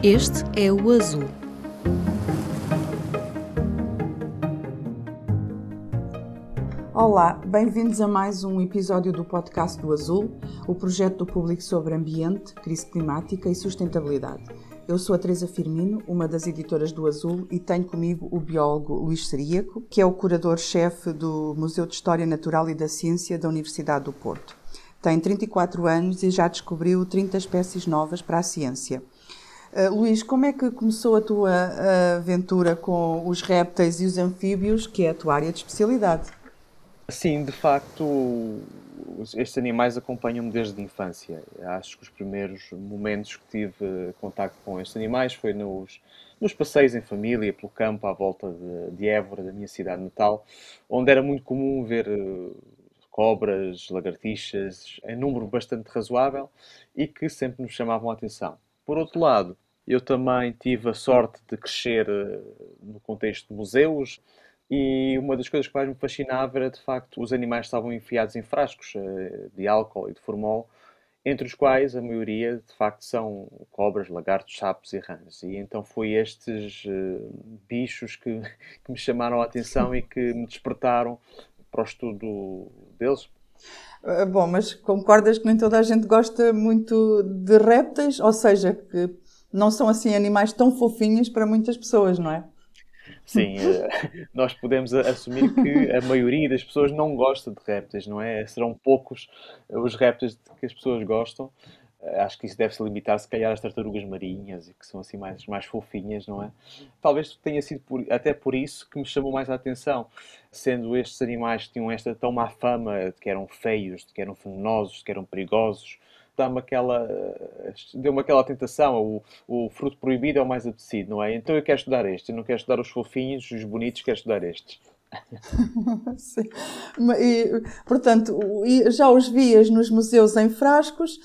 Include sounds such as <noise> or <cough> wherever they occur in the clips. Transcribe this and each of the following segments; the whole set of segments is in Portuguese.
Este é o azul. Olá, bem-vindos a mais um episódio do podcast do Azul, o projeto do público sobre ambiente, crise climática e sustentabilidade. Eu sou a Teresa Firmino, uma das editoras do Azul, e tenho comigo o biólogo Luís Seríaco, que é o curador-chefe do Museu de História Natural e da Ciência da Universidade do Porto. Tem 34 anos e já descobriu 30 espécies novas para a ciência. Uh, Luís, como é que começou a tua aventura com os répteis e os anfíbios, que é a tua área de especialidade? Sim, de facto, estes animais acompanham-me desde a infância. Acho que os primeiros momentos que tive contato com estes animais foi nos, nos passeios em família, pelo campo, à volta de, de Évora, da minha cidade natal, onde era muito comum ver eh, cobras, lagartixas, em número bastante razoável e que sempre nos chamavam a atenção. Por outro lado, eu também tive a sorte de crescer eh, no contexto de museus, e uma das coisas que mais me fascinava era, de facto, os animais estavam enfiados em frascos uh, de álcool e de formol, entre os quais a maioria, de facto, são cobras, lagartos, sapos e rãs. E então foi estes uh, bichos que, <laughs> que me chamaram a atenção e que me despertaram para o estudo deles. Eh, bom, mas concordas que nem toda a gente gosta muito de répteis? Ou seja, que não são assim animais tão fofinhos para muitas pessoas, não é? Sim, eh, <laughs> nós podemos assumir que a maioria das pessoas não gosta de répteis, não é? Serão poucos os répteis que as pessoas gostam. Eh, acho que isso deve se limitar, se calhar, às tartarugas marinhas, que são assim mais, mais fofinhas, não é? Talvez tenha sido por, até por isso que me chamou mais a atenção, sendo estes animais que tinham esta tão má fama, de que eram feios, de que eram venenosos, de que eram perigosos, dá-me aquela. deu-me aquela tentação. O, o fruto proibido é o mais apetecido, não é? Então eu quero estudar este, eu não quero estudar os fofinhos, os bonitos, quero estudar estes. <laughs> E, portanto, já os vias nos museus em frascos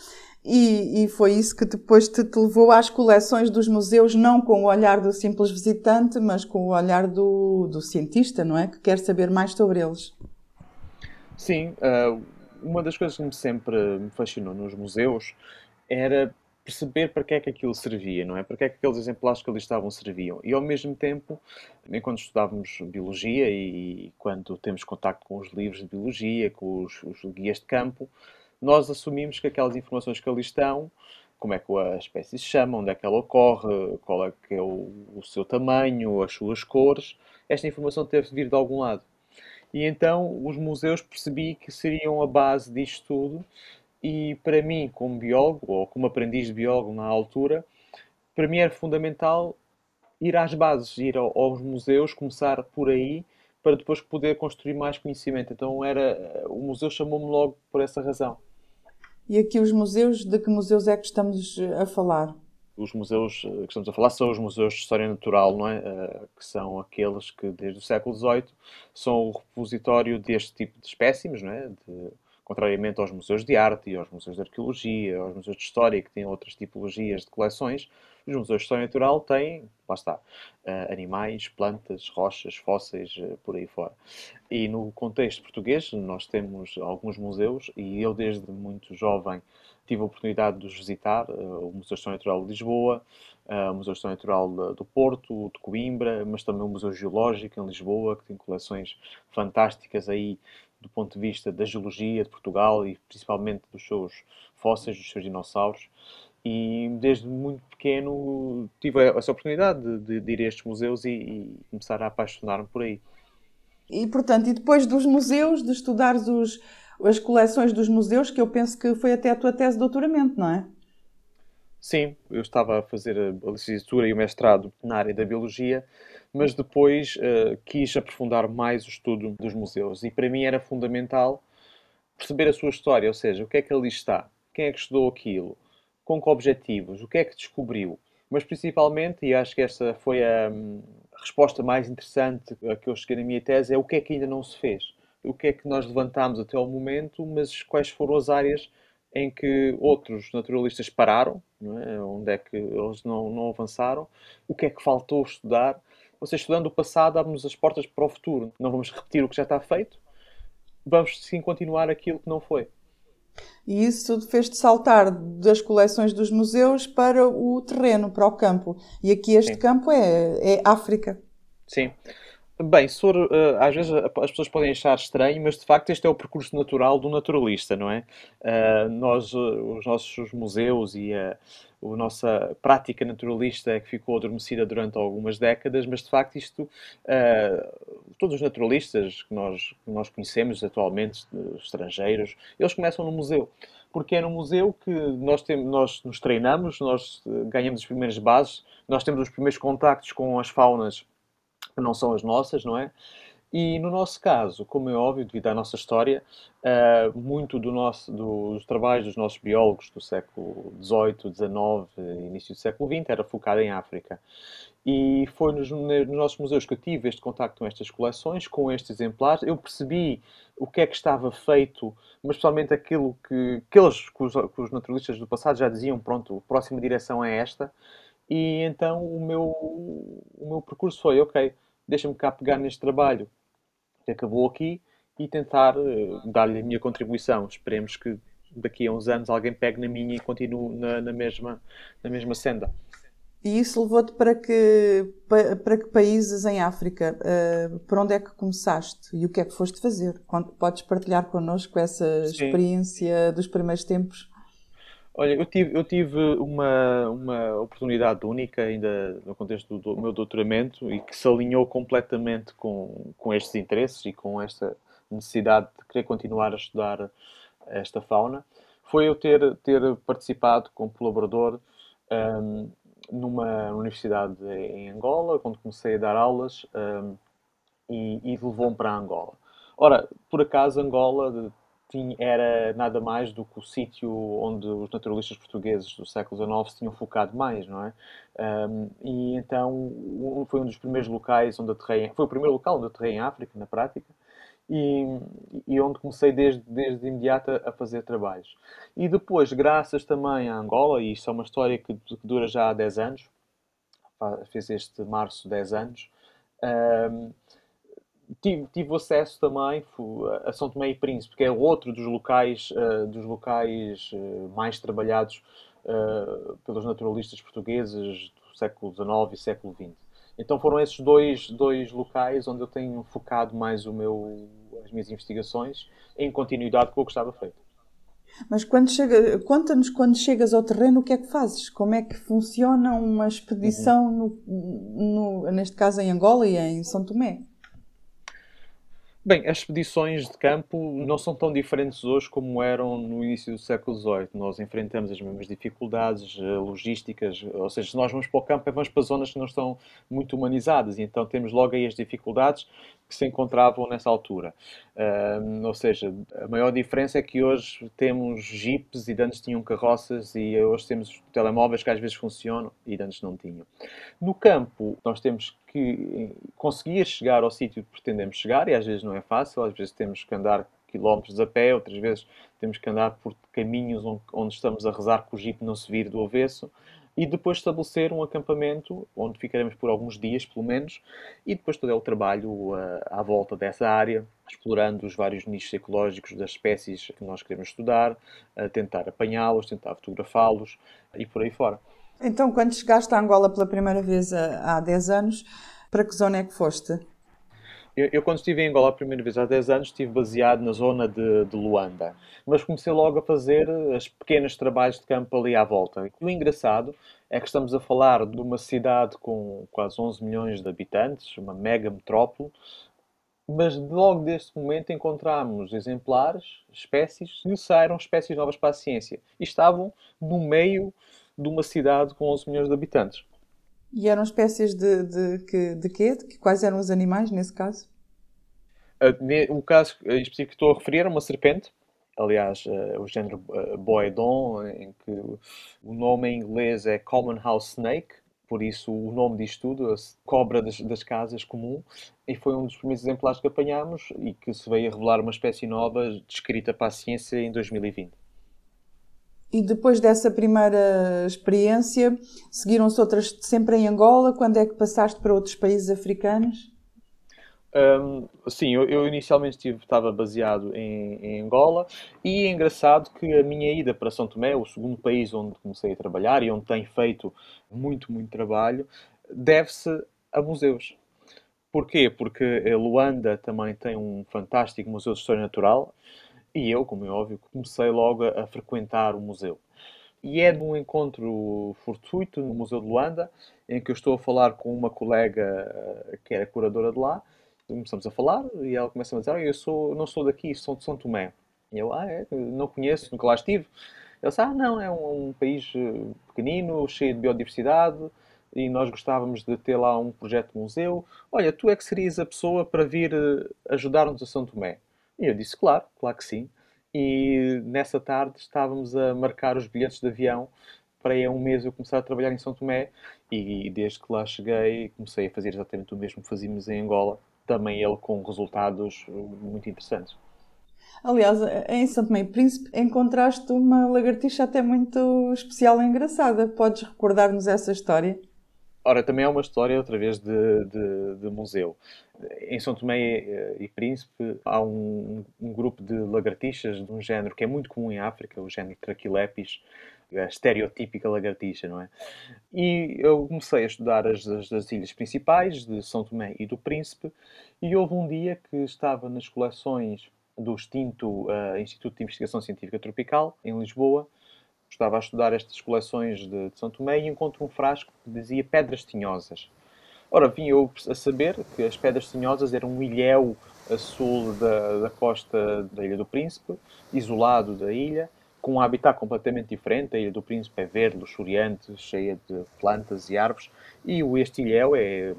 e, e, foi isso que depois te, te, levou às coleções dos museus, não com o olhar do simples visitante, mas com o olhar do, do cientista, não é? Que quer saber mais sobre eles. Sim, uh, uma das coisas que me sempre me fascinou nos museus era perceber para que é que aquilo servia, não é? Para que é que aqueles exemplares que ali estavam serviam. E ao mesmo tempo, enquanto estudávamos biologia e quando temos contato com os livros de biologia, com os, os guias de campo, nós assumimos que aquelas informações que ali estão, como é que a espécie se chama, onde é que ela ocorre, qual é que é o, o seu tamanho, as suas cores, esta informação teve de vir de algum lado. E então os museus percebi que seriam a base disto tudo. E para mim, como biólogo, ou como aprendiz de biólogo na altura, para mim era fundamental ir às bases, ir aos museus, começar por aí, para depois poder construir mais conhecimento. Então era o museu chamou-me logo por essa razão. E aqui os museus, de que museus é que estamos a falar? os museus eh, que estamos a falar são os museus de história natural, não é? Uh, que são aqueles que desde o século XVIII são o repositório deste tipo de espécimes, não é? De, contrariamente aos museus de arte e aos museus de arqueologia, aos museus de história que têm outras tipologias de coleções, os museus de história natural têm, lá está, uh, animais, plantas, rochas, fósseis, uh, por aí fora. E no contexto português, nós temos alguns museus, e eu desde muito jovem tive a oportunidade de os visitar, uh, o Museu de História Natural de Lisboa, o Museu de História Natural do Porto, de Coimbra, mas também o Museu Geológico em Lisboa, que tem coleções fantásticas aí do ponto de vista da geologia de Portugal e principalmente dos seus fósseis, dos seus dinossauros e desde muito pequeno tive essa oportunidade de, de ir a estes museus e, e começar a apaixonar-me por aí. E portanto, e depois dos museus, de estudar os, as coleções dos museus, que eu penso que foi até a tua tese de doutoramento, não é? Sim, eu estava a fazer a licenciatura e o mestrado na área da biologia, mas depois uh, quis aprofundar mais o estudo dos museus e para mim era fundamental perceber a sua história, ou seja, o que é que ali está, quem é que estudou aquilo, com que objetivos, o que é que descobriu. Mas principalmente, e acho que essa foi a, a resposta mais interessante a que eu cheguei na minha tese, é o que é que ainda não se fez. O que é que nós levantámos até ao momento, mas quais foram as áreas em que outros naturalistas pararam, é? onde é que eles não, não avançaram, o que é que faltou estudar. Ou seja, estudando o passado, abre-nos as portas para o futuro. Não vamos repetir o que já está feito, vamos sim continuar aquilo que não foi. E isso fez-te saltar das coleções dos museus para o terreno, para o campo. E aqui este Sim. campo é, é África. Sim. Bem, for, uh, às vezes as pessoas podem achar estranho, mas de facto este é o percurso natural do naturalista, não é? Uh, nós, uh, os nossos museus e a, a nossa prática naturalista é que ficou adormecida durante algumas décadas, mas de facto isto, todos os naturalistas que nós, que nós conhecemos atualmente, estrangeiros, eles começam no museu porque é no museu que nós, temos, nós nos treinamos, nós ganhamos as primeiras bases, nós temos os primeiros contactos com as faunas que não são as nossas, não é? E no nosso caso, como é óbvio, devido à nossa história, uh, muito do nosso, dos trabalhos dos nossos biólogos do século XVIII, XIX, início do século XX, era focado em África. E foi nos, nos, nossos museus que eu tive este contacto com estas coleções, com estes exemplares. Eu percebi o que é que estava feito, mas especialmente aquilo que, aqueles que os, que os naturalistas do passado já diziam, pronto, a próxima direção é esta. E então o meu, o meu percurso foi, ok, deixa-me cá pegar neste trabalho que acabou aqui e tentar uh, dar-lhe a minha contribuição. Esperemos que daqui a uns anos alguém pegue na minha e continue na, na mesma, na mesma senda. E isso levou-te para que, para que países em África? Uh, por onde é que começaste e o que é que foste fazer? Podes partilhar connosco essa Sim. experiência dos primeiros tempos? Olha, eu tive, eu tive uma, uma oportunidade única ainda no contexto do, do meu doutoramento e que se alinhou completamente com, com estes interesses e com esta necessidade de querer continuar a estudar esta fauna. Foi eu ter, ter participado como colaborador um, numa universidade em Angola, quando comecei a dar aulas um, e, e levou-me para Angola. Ora, por acaso, Angola tinha, era nada mais do que o sítio onde os naturalistas portugueses do século XIX se tinham focado mais, não é? Um, e então foi um dos primeiros locais onde aterrei, foi o primeiro local onde aterrei em África, na prática, e, e onde comecei desde, desde imediato a fazer trabalhos. E depois, graças também à Angola, e isto é uma história que, que dura já há 10 anos, fez este março 10 anos, um, tive, tive acesso também a São Tomé e Príncipe, que é outro dos locais, uh, dos locais uh, mais trabalhados uh, pelos naturalistas portugueses do século XIX e século XX. Então foram esses dois, dois locais onde eu tenho focado mais o meu, as minhas investigações em continuidade com o que estava feito. Mas quando chega, conta-nos quando chegas ao terreno o que é que fazes? Como é que funciona uma expedição, uhum. no, no, neste caso em Angola e em São Tomé? Bem, as expedições de campo não são tão diferentes hoje como eram no início do século XVIII. Nós enfrentamos as mesmas dificuldades eh, logísticas, ou seja, se nós vamos para o campo, é vamos para zonas que não estão muito humanizadas, e então temos logo aí as dificuldades que se encontravam nessa altura. Uh, ou seja, a maior diferença é que hoje temos jipes e antes tinham carroças e hoje temos telemóveis que às vezes funcionam e antes não tinham. No campo, nós temos que conseguir chegar ao sítio que pretendemos chegar e às vezes não é fácil, às vezes temos que andar quilómetros a pé, outras vezes temos que andar por caminhos onde, estamos a rezar que o jipe não se vire do avesso e depois estabelecer um acampamento onde ficaremos por alguns dias, pelo menos, e depois todo é o trabalho uh, à volta dessa área, explorando os vários nichos ecológicos das espécies que nós queremos estudar, tentar apanhá-los, tentar fotografá-los e por aí fora. Então, quando chegaste a Angola pela primeira vez há 10 anos, para que zona é que foste? Eu, eu, quando estive em Angola a primeira vez há 10 anos, estive baseado na zona de, de Luanda. Mas comecei logo a fazer as pequenos trabalhos de campo ali à volta. O engraçado é que estamos a falar de uma cidade com quase 11 milhões de habitantes, uma mega metrópole, mas logo deste momento encontramos exemplares, espécies, que saíram espécies novas para a ciência. E estavam no meio de uma cidade com 11 milhões de habitantes. E eram espécies de, de, de, de quê? De quais eram os animais nesse caso? O caso específico que estou a referir era uma serpente, aliás, uh, o género uh, Boedon, em que o nome em inglês é Common House Snake, por isso o nome diz tudo, a cobra das, das, casas comum, e foi um dos primeiros exemplares que apanhámos e que se veio a revelar uma espécie nova descrita para a ciência em 2020. E depois dessa primeira experiência, seguiram-se outras sempre em Angola? Quando é que passaste para outros países africanos? Um, sim, eu, eu inicialmente estava baseado em, em, Angola e é engraçado que a minha ida para São Tomé, o segundo país onde comecei a trabalhar e onde tenho feito muito, muito trabalho, deve-se a museus. Porquê? Porque Luanda também tem um fantástico museu de história natural e eu, como é óbvio, comecei logo a, a frequentar o museu. E é de um encontro fortuito no Museu de Luanda, em que eu estou a falar com uma colega que era curadora de lá, começamos a falar e ela começa a dizer: ah, Eu sou, não sou daqui, sou de São Tomé. E eu, ah, é? Não conheço, nunca lá estive. Ele disse: Ah, não, é um, um país eh, pequenino, cheio de biodiversidade e nós gostávamos de ter lá um projeto de museu. Olha, tu é que serias a pessoa para vir eh, ajudar-nos a São Tomé. E eu disse: Claro, claro que sim. E nessa tarde estávamos a marcar os bilhetes de avião para aí a um mês eu começar a trabalhar em São Tomé e desde que lá cheguei comecei a fazer exatamente o mesmo que fazíamos em Angola, também ele com resultados muito interessantes. Aliás, em São Tomé e Príncipe encontraste uma lagartixa até muito especial e engraçada. Podes recordar-nos essa história? Ora, também é uma história, outra vez, de, de, de museu. Em São Tomé e Príncipe há um, um, grupo de lagartixas de um género que é muito comum em África, o género Traquilepis, a estereotípica lagartixa, não é? E eu comecei a estudar as, as, as, ilhas principais, de São Tomé e do Príncipe, e houve um dia que estava nas coleções do extinto uh, Instituto de Investigação Científica Tropical, em Lisboa, estava a estudar estas coleções de, de São Tomé e encontro um frasco que dizia Pedras Tinhosas. Ora, vim eu a saber que as Pedras Tinhosas eram um ilhéu a sul da, da costa da Ilha do Príncipe, isolado da ilha, com um habitat completamente diferente. A Ilha do Príncipe é verde, luxuriante, cheia de plantas e árvores, e o Estilhéu é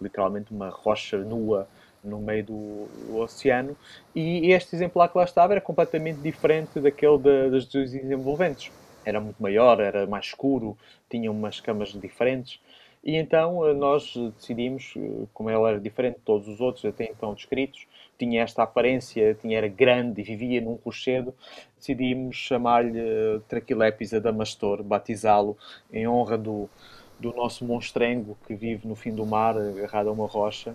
literalmente uma rocha nua no meio do, oceano. E este exemplar que lá estava era completamente diferente daquele de, das dos envolventes. Era muito maior, era mais escuro, tinha umas camas diferentes. E então eh, nós decidimos, eh, como ele era diferente de todos os outros até então descritos, tinha esta aparência, tinha, era grande e vivia num rochedo, decidimos chamar-lhe eh, Traquilepis adamastor, batizá-lo em honra do, do nosso monstrengo que vive no fim do mar, agarrado a uma rocha,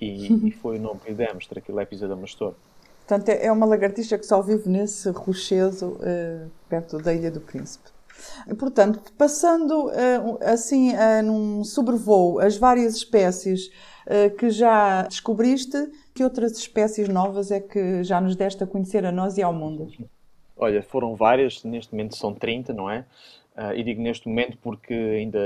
e, e foi o nome que lhe demos, Traquilepis adamastor. Portanto, é uma lagartixa que só vive nesse rochedo uh, perto da Ilha do Príncipe. Portanto, passando uh, assim uh, num sobrevoo as várias espécies que já descobriste, que outras espécies novas é que já nos deste a conhecer a nós e ao mundo? Olha, foram várias, neste momento são 30, não é? Uh, e digo neste momento porque ainda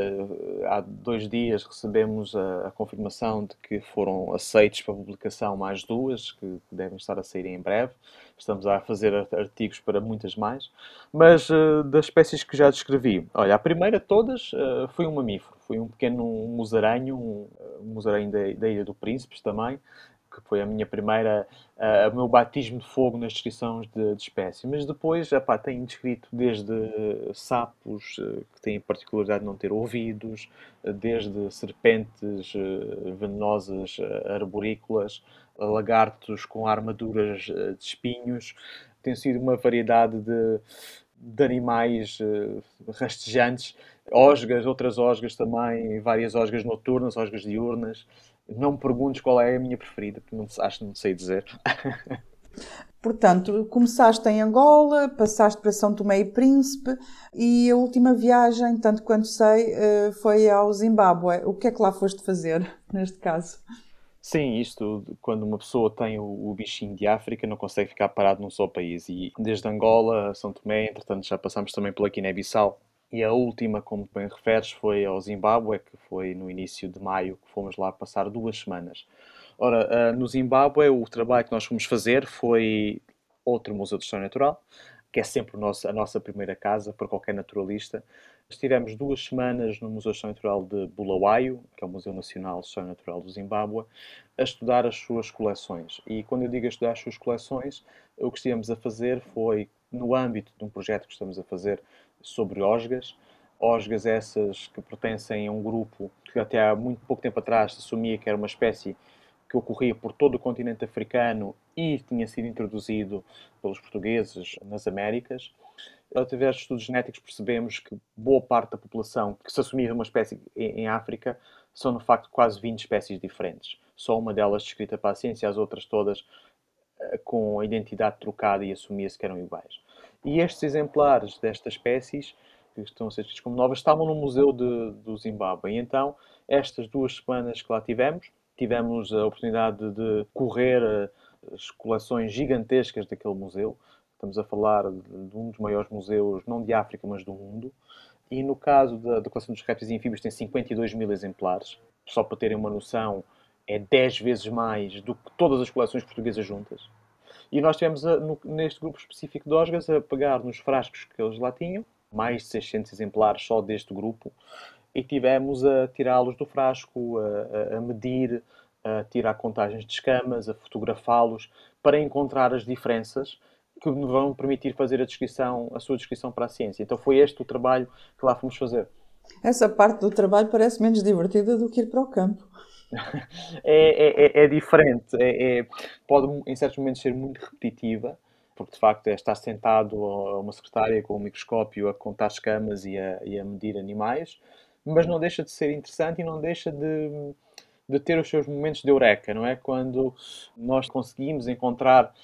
há dois dias recebemos a, a, confirmação de que foram aceitos para publicação mais duas, que devem estar a sair em breve. Estamos a fazer artigos para muitas mais. Mas uh, das espécies que já descrevi, olha, a primeira de todas uh, foi um mamífero. Foi um pequeno musaranho, um, um musaranho da, da Ilha do Príncipes também, que foi a minha primeira, uh, o meu batismo de fogo nas descrições de, de. Mas depois, epá, tenho descrito desde sapos, uh, que têm a particularidade de não ter ouvidos, uh, desde serpentes venenosas arborícolas, lagartos com armaduras de espinhos. Tem sido uma variedade de, de animais rastejantes, osgas, outras osgas também, várias osgas noturnas, osgas diurnas, não me perguntes qual é a minha preferida, porque não, acho que não sei dizer. <laughs> Portanto, começaste em Angola, passaste para São Tomé e Príncipe e a última viagem, tanto quanto sei, eh, foi ao Zimbábue. O que é que lá foste fazer, <laughs> neste caso? Sim, isto, quando uma pessoa tem o, o, bichinho de África, não consegue ficar parado num só país. E desde Angola São Tomé, entretanto, já passamos também pela Guiné-Bissau. E a última, como bem referes, foi ao Zimbábue, que foi no início de maio, que fomos lá passar duas semanas. Ora, uh, no Zimbábue, o trabalho que nós fomos fazer foi outro Museu de História Natural, que é sempre nosso, a nossa primeira casa para qualquer naturalista. Estivemos duas semanas no Museu de História Natural de Bulawayo, que é o Museu Nacional de História Natural do Zimbábue, a estudar as suas coleções. E quando eu digo a estudar as suas coleções, o que estivemos a fazer foi, no âmbito de um projeto que estamos a fazer sobre osgas. Osgas essas que pertencem a um grupo que até há muito pouco tempo atrás se assumia que era uma espécie que ocorria por todo o continente africano e tinha sido introduzido pelos portugueses nas Américas. Através de estudos genéticos percebemos que boa parte da população que se assumia uma espécie em África são, no facto, quase 20 espécies diferentes. só uma delas descrita para a ciência, as outras todas uh, com a identidade trocada e assumia-se que eram iguais. E estes exemplares destas espécies, que estão a ser como novas, estavam no Museu de, do Zimbábue. E então, estas duas semanas que lá tivemos, tivemos a oportunidade de correr uh, as coleções gigantescas daquele museu. Estamos a falar de um dos maiores museus, não de África, mas do mundo. E no caso da, da coleção dos répteis e anfíbios tem 52 mil exemplares. Só para terem uma noção, é 10 vezes mais do que todas as coleções portuguesas juntas. E nós tivemos, a, no, neste grupo específico de Osgas, a pegar nos frascos que eles lá tinham, mais de 600 exemplares só deste grupo, e tivemos a tirá-los do frasco, a, a, medir, a tirar contagens de escamas, a fotografá-los, para encontrar as diferenças que vão permitir fazer a descrição, a sua descrição para a ciência. Então foi este o trabalho que lá fomos fazer. Essa parte do trabalho parece menos divertida do que ir para o campo. É, é, é, diferente, é, é, pode em certos momentos ser muito repetitiva, porque de facto é estar sentado a uma secretária com um microscópio a contar escamas e a, e a medir animais, mas não deixa de ser interessante e não deixa de, de ter os seus momentos de eureka, não é? Quando nós conseguimos encontrar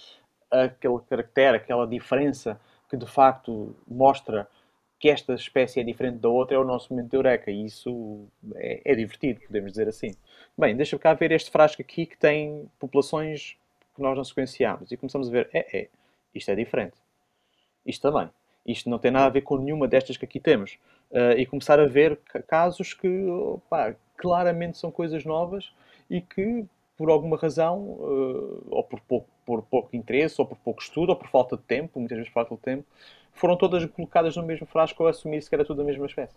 aquele caractere, aquela diferença que de facto mostra que esta espécie é diferente da outra, é o nosso momento de eureka. E isso é, é divertido, podemos dizer assim. Bem, deixa-me cá ver este frasco aqui que tem populações que nós não sequenciamos. E começamos a ver, é, é, isto é diferente. Isto também. Isto não tem nada a ver com nenhuma destas que aqui temos. Uh, e começar a ver casos que opa, claramente são coisas novas e que, por alguma razão, uh, ou por pouco, por pouco interesse, ou por pouco estudo, ou por falta de tempo, muitas vezes falta de tempo, foram todas colocadas no mesmo frasco a assumir-se que era tudo a mesma espécie.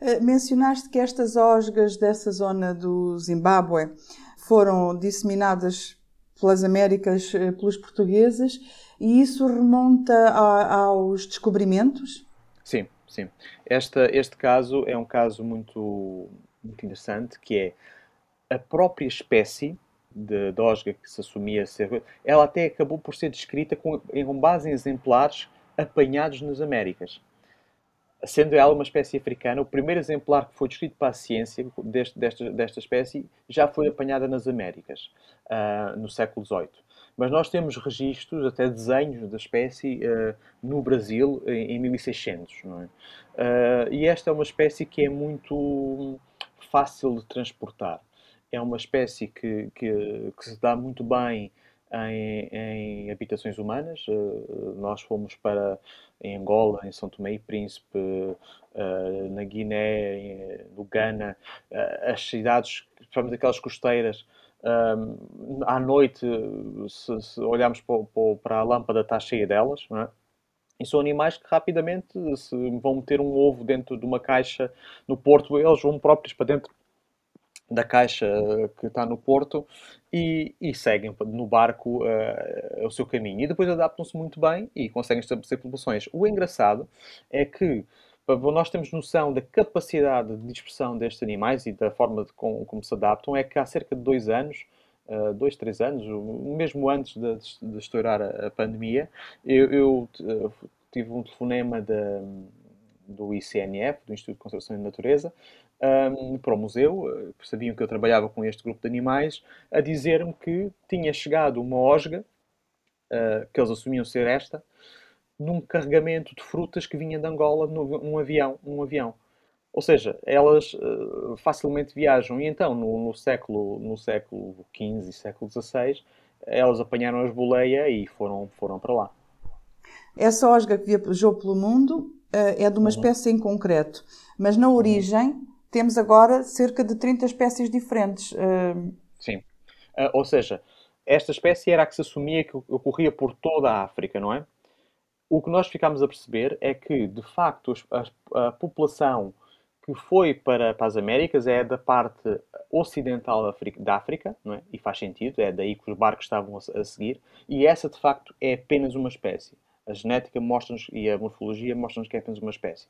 Uh, mencionaste que estas osgas dessa zona do Zimbábue foram disseminadas pelas Américas pelos portugueses e isso remonta a, aos descobrimentos? Sim, sim. Esta, este caso é um caso muito, muito interessante, que é a própria espécie de dosga que se assumia ser. Ela até acabou por ser descrita com, com base em exemplares apanhados nas Américas. Sendo ela uma espécie africana, o primeiro exemplar que foi descrito para a ciência deste, desta, desta espécie já foi apanhada nas Américas, uh, no século XVIII. Mas nós temos registros, até desenhos da espécie uh, no Brasil em, em 1600. Não é? Uh, e esta é uma espécie que é muito fácil de transportar é uma espécie que, que, que se dá muito bem em, em, habitações humanas. Uh, nós fomos para em Angola, em São Tomé e Príncipe, uh, na Guiné, em, no Ghana, uh, as cidades, principalmente aquelas costeiras, à noite, se, se olharmos para, para, a lâmpada, está cheia delas. Não é? E são animais que rapidamente se vão meter um ovo dentro de uma caixa no porto, eles vão próprios para dentro da caixa que está no porto e, e seguem no barco uh, o seu caminho. E depois adaptam-se muito bem e conseguem estabelecer populações. O engraçado é que nós temos noção da capacidade de dispersão destes animais e da forma de como, como se adaptam, é que há cerca de dois anos, uh, dois, três anos, mesmo antes de, de estourar a, a pandemia, eu, eu tive um telefonema de, do ICNF, do Instituto de Conservação da Natureza, um, para o museu, eh, sabiam que eu trabalhava com este grupo de animais, a dizer-me que tinha chegado uma osga, uh, que eles assumiam ser esta, num carregamento de frutas que vinha de Angola num avião. Num avião. Ou seja, elas uh, facilmente viajam. E então, no, no, século, no século XV e século XVI, elas apanharam as boleia e foram, foram para lá. Essa osga que viajou pelo mundo é de uma uhum. espécie em concreto, mas na origem temos agora cerca de 30 espécies diferentes. Sim. Uh, ou seja, esta espécie era a que se assumia que ocorria por toda a África, não é? O que nós ficámos a perceber é que, de facto, a, a população que foi para, para, as Américas é da parte ocidental da África, da África não é? e faz sentido, é daí que os barcos estavam a, a seguir, e essa, de facto, é apenas uma espécie. A genética mostra-nos e a morfologia mostra-nos que é apenas uma espécie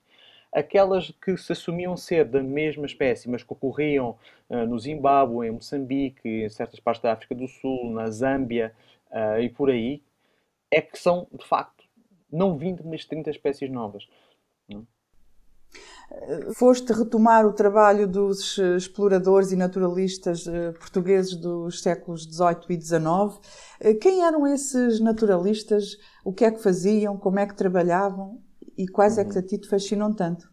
aquelas que se assumiam ser da mesma espécie, mas que ocorriam uh, no Zimbábue, em Moçambique, em certas partes da África do Sul, na Zâmbia uh, e por aí, é que são, de facto, não 20, mas 30 espécies novas. Foste retomar o trabalho dos exploradores e naturalistas portugueses dos séculos XVIII e XIX. Quem eram esses naturalistas? O que é que faziam? Como é que trabalhavam? E quais uhum. é que a ti te fascinam tanto?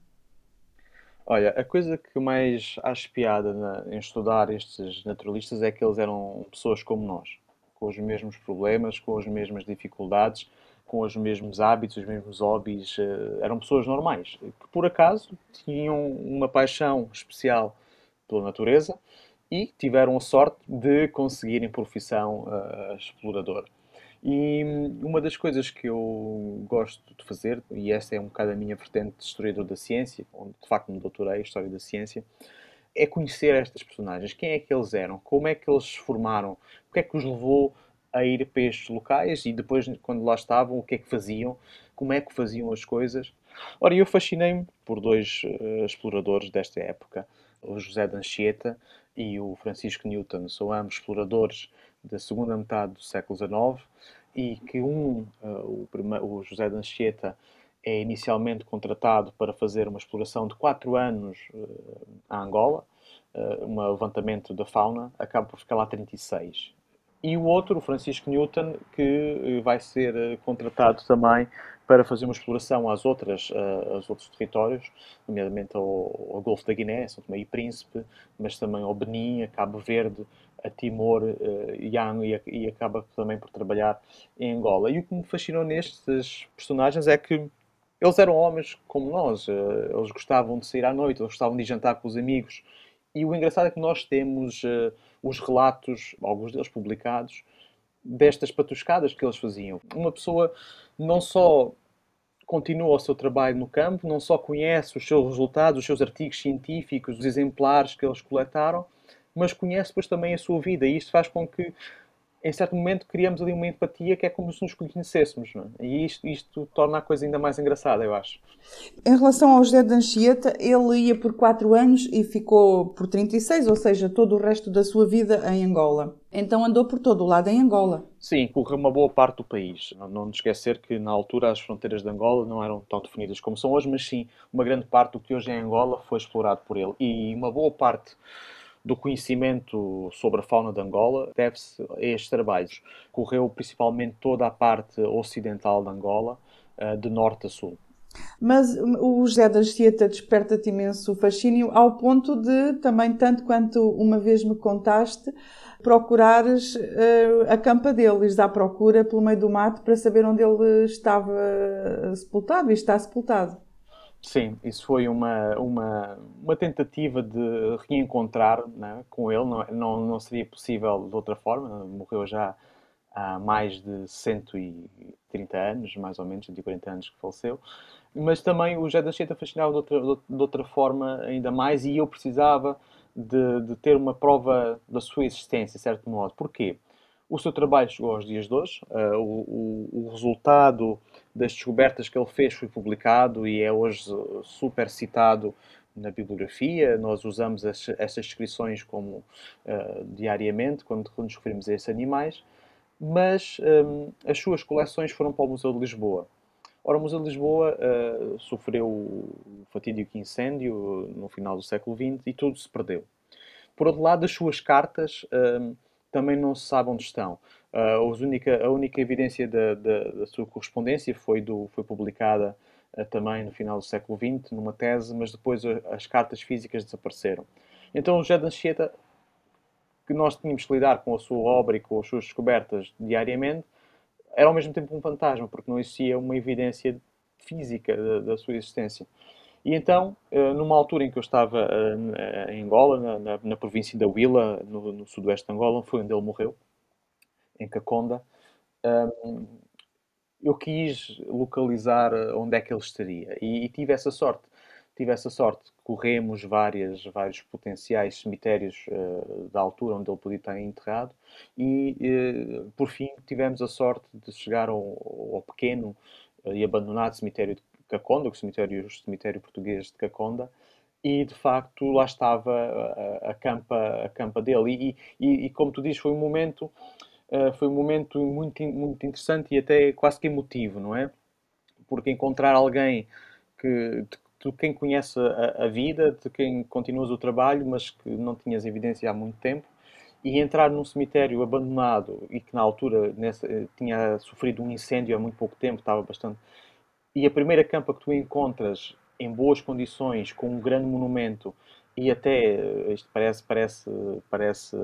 Olha, a coisa que mais acho piada na, em estudar estes naturalistas é que eles eram pessoas como nós, com os mesmos problemas, com as mesmas dificuldades, com os mesmos hábitos, os mesmos hobbies. Uh, eram pessoas normais, que por acaso tinham uma paixão especial pela natureza e tiveram a sorte de conseguirem profissão uh, exploradora. E uma das coisas que eu gosto de fazer, e esta é um bocado a minha vertente de historiador da ciência, onde de facto me doutorei em História da Ciência, é conhecer estas personagens. Quem é que eles eram? Como é que eles se formaram? O que é que os levou a ir para estes locais? E depois, quando lá estavam, o que é que faziam? Como é que faziam as coisas? Ora, eu fascinei-me por dois uh, exploradores desta época, o José de Anchieta e o Francisco Newton. São ambos exploradores da segunda metade do século XIX e que um, uh, o, primeiro, o, José de Anchieta, é inicialmente contratado para fazer uma exploração de quatro anos uh, a Angola, uh, um levantamento da fauna, acaba por ficar lá 36. E o outro, o Francisco Newton, que vai ser contratado também para fazer uma exploração às outras, aos outros territórios, nomeadamente ao, ao Golfo da Guiné, São Tomé e Príncipe, mas também ao Benin, a Cabo Verde, a Timor uh, e, e, acaba também por trabalhar em Angola. E o que me fascinou nestes personagens é que eles eram homens como nós, eles gostavam de sair à noite, eles gostavam de jantar com os amigos. E o engraçado é que nós temos uh, os relatos, alguns deles publicados, destas patuscadas que eles faziam. Uma pessoa não só continua o seu trabalho no campo, não só conhece os seus resultados, os seus artigos científicos, os exemplares que eles coletaram, mas conhece depois também a sua vida e isto faz com que em certo momento criamos ali uma empatia que é como se nos conhecêssemos, é? E isto, isto, torna a coisa ainda mais engraçada, eu acho. Em relação ao José de Anchieta, ele ia por 4 anos e ficou por 36, ou seja, todo o resto da sua vida em Angola. Então andou por todo o lado em Angola. Sim, correu uma boa parte do país. Não, não esquecer que na altura as fronteiras de Angola não eram tão definidas como são hoje, mas sim, uma grande parte do que hoje é Angola foi explorado por ele. E uma boa parte do conhecimento sobre a fauna de Angola deve-se a estes trabalhos. Correu principalmente toda a parte ocidental de Angola, eh, de norte a sul. Mas o José da Anchieta desperta-te imenso fascínio, ao ponto de, também tanto quanto uma vez me contaste, procurares uh, a campa dele, ires à procura pelo meio do mato para saber onde ele estava sepultado e está sepultado. Sim, isso foi uma, uma, uma tentativa de reencontrar né, com ele, não, não, não seria possível de outra forma, morreu já há mais de 130 anos, mais ou menos, 140 anos que faleceu, mas também o José da Cheta fascinava de outra, de outra forma ainda mais e eu precisava de, de ter uma prova da sua existência, de certo modo. Porquê? O seu trabalho chegou aos dias de hoje, uh, o, o, o, resultado das descobertas que ele fez foi publicado e é hoje super citado na bibliografia. Nós usamos essas descrições como uh, diariamente quando, nos referimos a esses animais, mas um, as suas coleções foram para o Museu de Lisboa. Ora, o Museu de Lisboa uh, sofreu o fatídico incêndio no final do século XX e tudo se perdeu. Por outro lado, as suas cartas um, também não se sabe onde estão. Uh, única, a única evidência da, da, da, sua correspondência foi, do, foi publicada uh, também no final do século XX, numa tese, mas depois as cartas físicas desapareceram. Então, José de Anchieta, que nós tínhamos que lidar com a sua obra e com as suas descobertas diariamente, era ao mesmo tempo um fantasma, porque não existia uma evidência física da, da sua existência. E então, eh, numa altura em que eu estava em Angola, na, na, na província da Huila, no, no, sudoeste de Angola, foi onde ele morreu, em Caconda, ehm, eu quis localizar eh, onde é que ele estaria. E, e, tive essa sorte. Tive essa sorte. Corremos várias, vários potenciais cemitérios uh, da altura onde ele podia estar enterrado e, uh, por fim, tivemos a sorte de chegar ao, ao pequeno uh, e abandonado cemitério de Caconda, o cemitério, o cemitério português de Caconda, e de facto lá estava a, a campa, a campa dele. E, e, e, como tu dizes, foi um momento, uh, foi um momento muito, muito interessante e até quase que emotivo, não é? Porque encontrar alguém que, de quem conhece a, a, vida, de quem continuas o trabalho, mas que não tinhas evidência há muito tempo, e entrar num cemitério abandonado e que na altura nessa, tinha sofrido um incêndio há muito pouco tempo, estava bastante. E a primeira campa que tu encontras em boas condições, com um grande monumento e até isto parece parece parece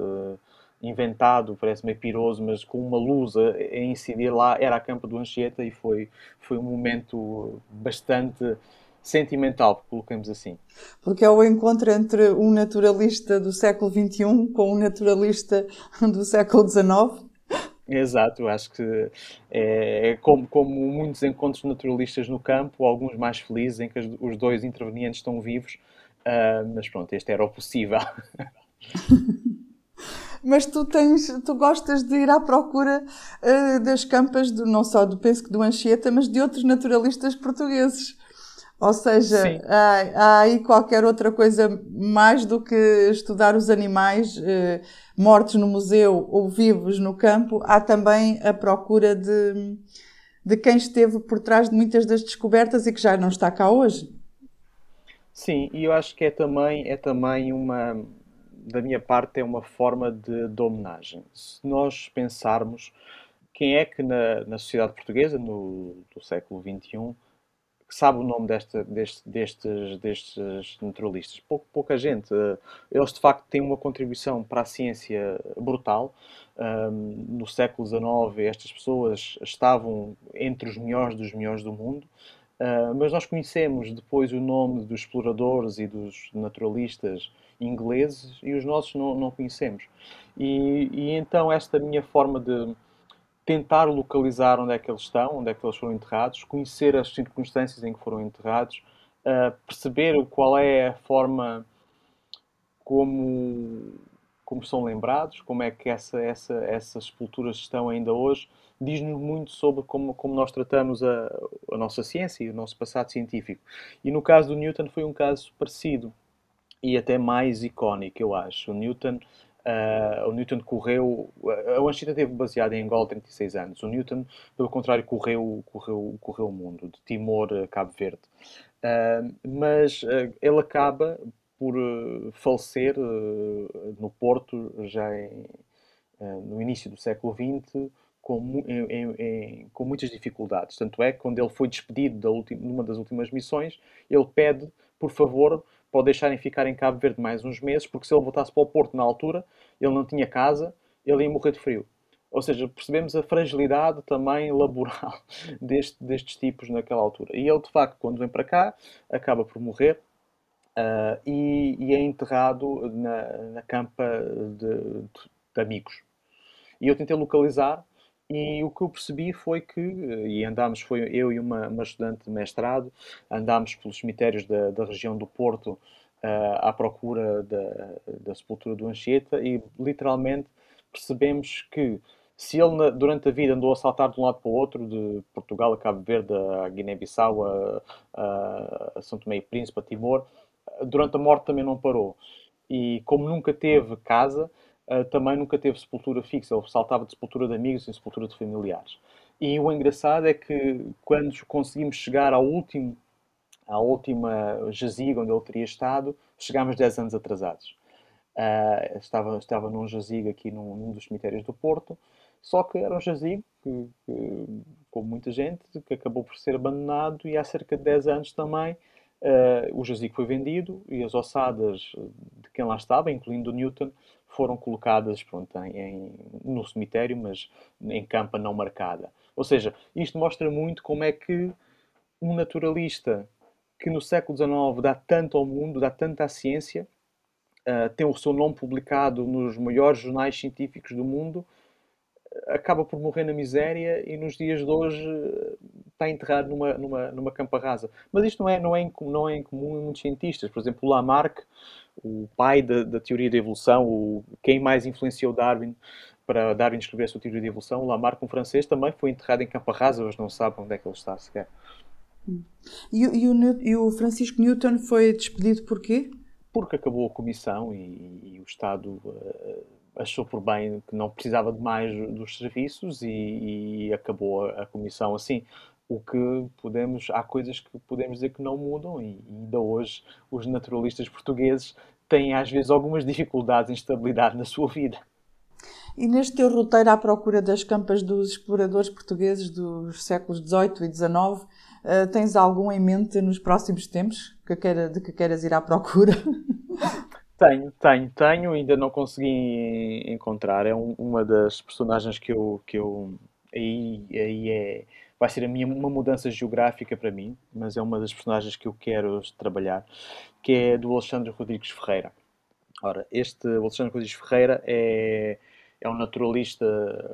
inventado, parece meio piroso, mas com uma luz a, a incidir lá, era a campa do Anchieta e foi, foi um momento bastante sentimental, coloquemos assim. Porque é o encontro entre um naturalista do século XXI com um naturalista do século XIX. Exato, acho que é, é como, como, muitos encontros naturalistas no campo, alguns mais felizes, em que os dois intervenientes estão vivos, uh, mas pronto, este era o possível. <laughs> mas tu tens, tu gostas de ir à procura uh, das campas, do, não só do penso que do Anchieta, mas de outros naturalistas portugueses. Ou seja, há, há, aí qualquer outra coisa mais do que estudar os animais eh, mortos no museu ou vivos no campo, há também a procura de, de quem esteve por trás de muitas das descobertas e que já não está cá hoje. Sim, e eu acho que é também, é também uma, da minha parte, é uma forma de, de homenagem. Se nós pensarmos quem é que na, na sociedade portuguesa, no, do século XXI, sabe o nome desta, deste, destes, destes naturalistas. Pouca, pouca gente. Eles, de facto, têm uma contribuição para a ciência brutal. No século XIX, estas pessoas estavam entre os melhores dos melhores do mundo. Uh, mas nós conhecemos depois o nome dos exploradores e dos naturalistas ingleses e os nossos não, não conhecemos. E, e então esta minha forma de, tentar localizar onde é que eles estão, onde é que eles foram enterrados, conhecer as circunstâncias em que foram enterrados, uh, perceber qual é a forma como, como são lembrados, como é que essa, essa, essas sepulturas estão ainda hoje, diz-nos muito sobre como, como nós tratamos a, a nossa ciência e o nosso passado científico. E no caso do Newton foi um caso parecido e até mais icónico, eu acho. O Newton Uh, o Newton correu. A Anchieta teve baseada em Angola 36 anos. O Newton, pelo contrário, correu, correu, correu o mundo, de Timor a Cabo Verde. Uh, mas uh, ele acaba por falecer no Porto já em, no início do século XX. Com, em, em, com, muitas dificuldades. Tanto é que, quando ele foi despedido da última, numa das últimas missões, ele pede, por favor, pode deixarem ficar em Cabo Verde mais uns meses, porque se ele voltasse para o Porto na altura, ele não tinha casa, ele ia morrer de frio. Ou seja, percebemos a fragilidade também laboral <laughs> deste, destes tipos naquela altura. E ele, de facto, quando vem para cá, acaba por morrer uh, e, e, é enterrado na, na campa de, de, de amigos. E eu tentei localizar e o que eu percebi foi que, e andámos, foi eu e uma, uma estudante de mestrado, andámos pelos cemitérios da, da região do Porto uh, à procura da, da sepultura do Anchieta e literalmente percebemos que se ele durante a vida andou a saltar de um lado para o outro, de Portugal a Cabo Verde, a Guiné-Bissau, a, a, a São Tomé e Príncipe, a Timor, durante a morte também não parou. E como nunca teve casa, uh, também nunca teve sepultura fixa. Ele saltava de sepultura de amigos em sepultura de familiares. E o engraçado é que quando conseguimos chegar ao último, à última jazigo onde ele teria estado, chegámos 10 anos atrasados. Uh, estava, estava num jazigo aqui num, num, dos cemitérios do Porto, só que era um jazigo, que, que, como muita gente, que acabou por ser abandonado e há cerca de 10 anos também uh, o jazigo foi vendido e as ossadas de quem lá estava, incluindo o Newton, foram colocadas pronto, em, no cemitério, mas em campa não marcada. Ou seja, isto mostra muito como é que um naturalista que no século XIX dá tanto ao mundo, dá tanto à ciência, uh, tem o seu nome publicado nos maiores jornais científicos do mundo, acaba por morrer na miséria e nos dias de hoje está enterrado numa, numa, numa campa rasa. Mas isto não é, não, é, não é incomum em muitos cientistas. Por exemplo, Lamarck, o pai da, da teoria da evolução, o, quem mais influenciou Darwin para Darwin escrever a sua teoria da evolução, Lamarck, um francês, também foi enterrado em campa rasa. Hoje não sabem onde é que ele está sequer. E, e, o, e o Francisco Newton foi despedido por quê? Porque acabou a comissão e, e o Estado... Uh, achou por bem que não precisava de mais dos serviços e, e acabou a, a, comissão assim. O que podemos, há coisas que podemos dizer que não mudam e ainda hoje os naturalistas portugueses têm às vezes algumas dificuldades em estabilidade na sua vida. E neste teu roteiro à procura das campas dos exploradores portugueses dos séculos XVIII e XIX, eh, tens algum em mente nos próximos tempos que queira, de que queiras ir à procura? <laughs> Tenho, tenho, tenho, ainda não consegui encontrar. É um, uma das personagens que eu, que eu aí, aí é, vai ser a minha, uma mudança geográfica para mim, mas é uma das personagens que eu quero trabalhar, que é do Alexandre Rodrigues Ferreira. Ora, este Alexandre Rodrigues Ferreira é, é um naturalista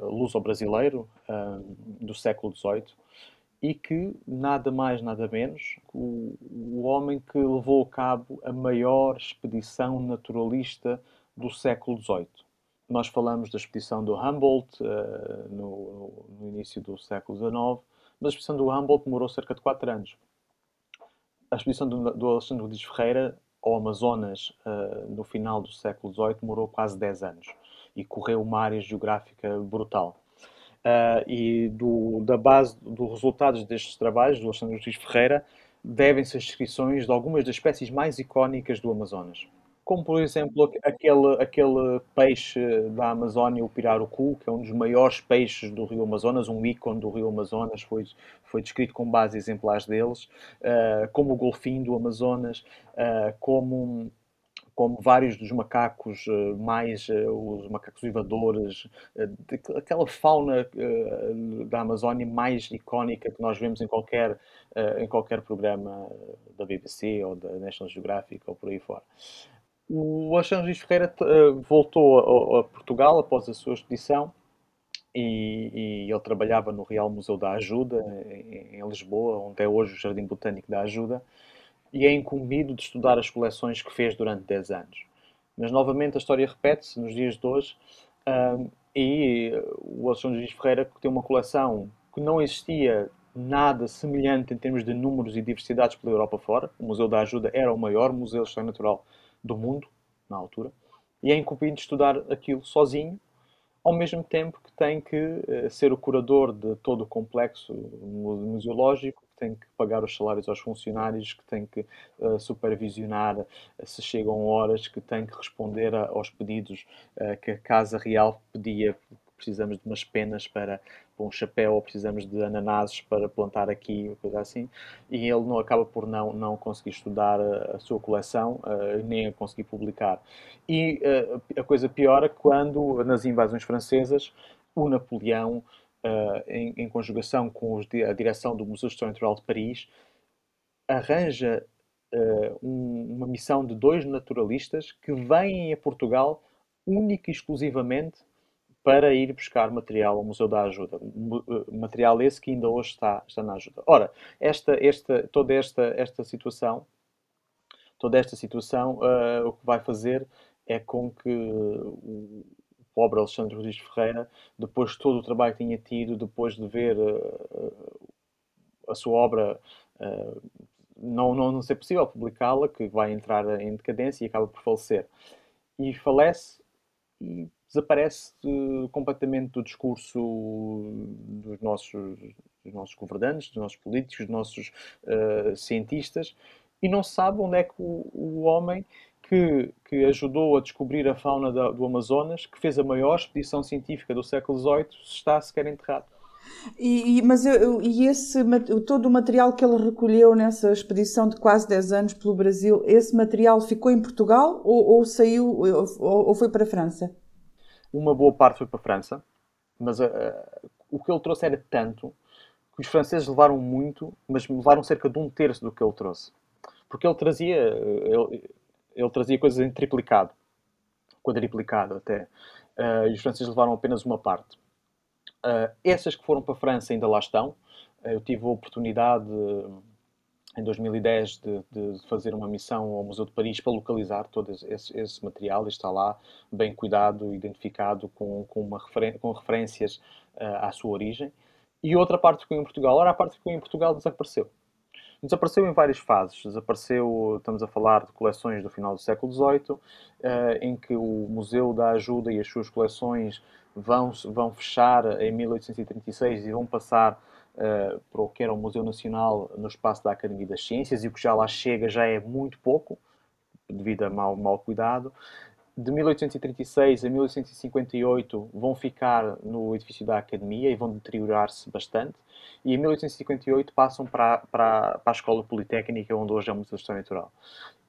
luso-brasileiro um, do século XVIII e que nada mais, nada menos, o, o homem que levou a cabo a maior expedição naturalista do século XVIII. Nós falamos da expedição do Humboldt uh, no, no, início do século XIX, mas a expedição do Humboldt demorou cerca de 4 anos. A expedição do, do Alexandre Rodrigues Ferreira ao Amazonas uh, no final do século XVIII demorou quase 10 anos e correu uma área geográfica brutal. Uh, e do, da base dos resultados destes trabalhos, do Alexandre Luís Ferreira, devem-se as descrições de algumas das espécies mais icónicas do Amazonas. Como, por exemplo, aquele, aquele peixe da Amazónia, o pirarucu, que é um dos maiores peixes do rio Amazonas, um ícone do rio Amazonas, foi, foi descrito com base exemplares deles, uh, como o golfinho do Amazonas, uh, como como vários dos macacos eh, mais, os macacos vivadores, aquela fauna da Amazónia mais icónica que nós vemos em qualquer, em qualquer programa da BBC ou da National Geographic ou por aí fora. O Alexandre Luís Ferreira voltou a, Portugal após a sua expedição e, e, ele trabalhava no Real Museu da Ajuda, em, em Lisboa, onde é hoje o Jardim Botânico da Ajuda e é incumbido de estudar as coleções que fez durante 10 anos. Mas novamente a história repete-se nos dias de hoje um, e o Alexandre Luís Ferreira tem uma coleção que não existia nada semelhante em termos de números e diversidades pela Europa fora. O Museu da Ajuda era o maior museu de história natural do mundo, na altura, e é incumbido estudar aquilo sozinho, ao mesmo tempo que tem que uh, ser o curador de todo o complexo museológico tem que pagar os salários aos funcionários, que tem que uh, supervisionar se chegam horas, que tem que responder a, aos pedidos uh, que a Casa Real pedia. Precisamos de umas penas para, para um chapéu ou precisamos de ananases para plantar aqui, coisa assim. E ele não acaba por não, não conseguir estudar a, sua coleção, nem a conseguir publicar. E a coisa piora quando, nas invasões francesas, o Napoleão uh, em, em, conjugação com os, a direção do Museu de História Natural de Paris, arranja uh, um, uma missão de dois naturalistas que vêm a Portugal única e exclusivamente para ir buscar material ao Museu da Ajuda. Eh, material esse que ainda hoje está, está na ajuda. Ora, esta, esta, toda esta, esta situação, toda esta situação uh, o que vai fazer é com que uh, pobre Alexandre Rodrigues Ferreira, depois de todo o trabalho que tinha tido, depois de ver uh, a sua obra uh, não, não, não ser possível publicá-la, que vai entrar em decadência e acaba por falecer. E falece e desaparece de, completamente do discurso dos nossos, dos nossos governantes, dos nossos políticos, dos nossos uh, cientistas, e não se sabe onde é que o, o homem que, que ajudou a descobrir a fauna da, do Amazonas, que fez a maior expedição científica do século XVIII, está sequer enterrado. E, e, mas eu, e esse, todo o material que ele recolheu nessa expedição de quase 10 anos pelo Brasil, esse material ficou em Portugal ou, ou saiu ou, ou, foi para a França? Uma boa parte foi para a França, mas uh, o que ele trouxe era tanto que os franceses levaram muito, mas levaram cerca de um terço do que ele trouxe. Porque ele trazia, ele, ele trazia coisas em triplicado, quadriplicado até. Uh, e os franceses levaram apenas uma parte. Uh, essas que foram para a França ainda lá estão. Eu tive a oportunidade, em 2010, de, de, fazer uma missão ao Museu de Paris para localizar todo esse, esse material. Está lá, bem cuidado, identificado, com, com, uma referen com referências à sua origem. E outra parte ficou em Portugal. Ora, a parte ficou em Portugal desapareceu. Desapareceu em várias fases. Desapareceu, estamos a falar de coleções do final do século XVIII, eh, em que o Museu da Ajuda e as suas coleções vão, vão fechar em 1836 e vão passar uh, para o que era o Museu Nacional no espaço da Academia das Ciências e o que já lá chega já é muito pouco, devido a mau, mau cuidado. De 1836 a 1858 vão ficar no edifício da Academia e vão deteriorar-se bastante. E em 1858 passam para, para, para a Escola Politécnica, onde hoje é o Museu de História Natural.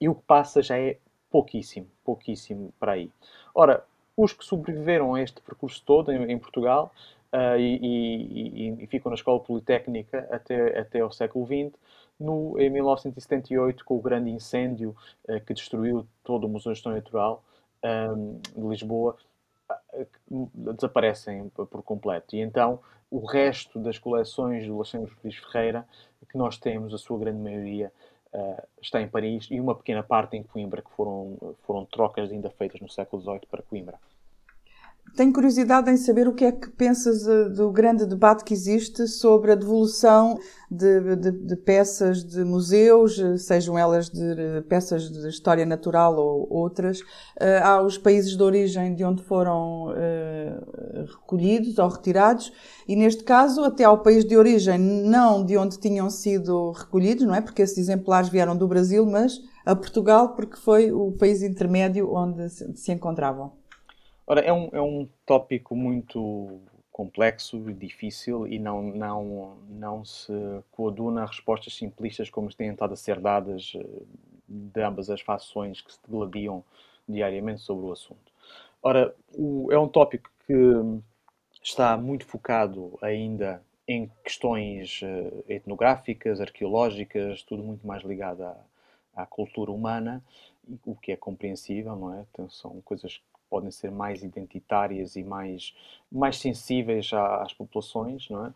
E o que passa já é pouquíssimo, pouquíssimo para aí. Ora, os que sobreviveram a este percurso todo em, em Portugal uh, e, e, e, ficam na Escola Politécnica até, até ao século XX, no, em 1978, com o grande incêndio uh, que destruiu todo o Museu de História Natural um, de Lisboa, desaparecem por completo. E então o resto das coleções do Alexandre Rodrigues Ferreira, que nós temos, a sua grande maioria, uh, está em Paris e uma pequena parte em Coimbra, que foram, foram trocas ainda feitas no século XVIII para Coimbra. Tenho curiosidade em saber o que é que pensas eh, do grande debate que existe sobre a devolução de, de, de peças de museus, eh, sejam elas de peças de história natural ou outras, eh, aos países de origem de onde foram recolhidos ou retirados, e neste caso até ao país de origem, não de onde tinham sido recolhidos, não é? Porque esses exemplares vieram do Brasil, mas a Portugal, porque foi o país intermédio onde se encontravam. Ora, é um, é um tópico muito complexo e difícil e não, não, não se coaduna a respostas simplistas como têm estado a ser dadas eh, de ambas as fações que se degladiam diariamente sobre o assunto. Ora, o, é um tópico que está muito focado ainda em questões uh, etnográficas, arqueológicas, tudo muito mais ligado à, à cultura humana, o que é compreensível, não é? Então, são coisas podem ser mais identitárias e mais, mais sensíveis às populações, não é?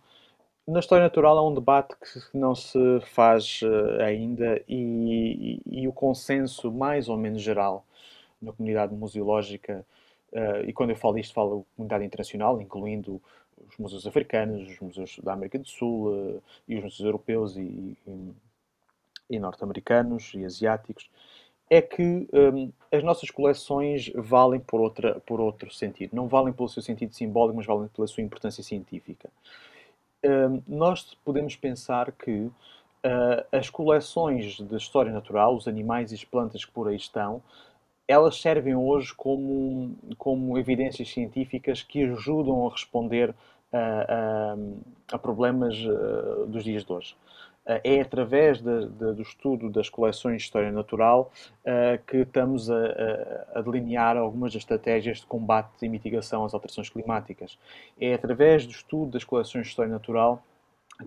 Na história natural há um debate que não se faz uh, ainda e, e, e, o consenso mais ou menos geral na comunidade museológica, uh, e quando eu falo isto falo comunidade internacional, incluindo os museus africanos, os museus da América do Sul uh, e os museus europeus e, e norte-americanos e asiáticos, é que um, as nossas coleções valem por, outra, por outro sentido. Não valem pelo seu sentido simbólico, mas valem pela sua importância científica. Um, nós podemos pensar que uh, as coleções de história natural, os animais e as plantas que por aí estão, elas servem hoje como, como evidências científicas que ajudam a responder a, a, a problemas uh, dos dias de hoje. Eh, é através de, de, do estudo das coleções de história natural uh, que estamos a, a, delinear algumas das estratégias de combate e mitigação às alterações climáticas. É através do estudo das coleções de história natural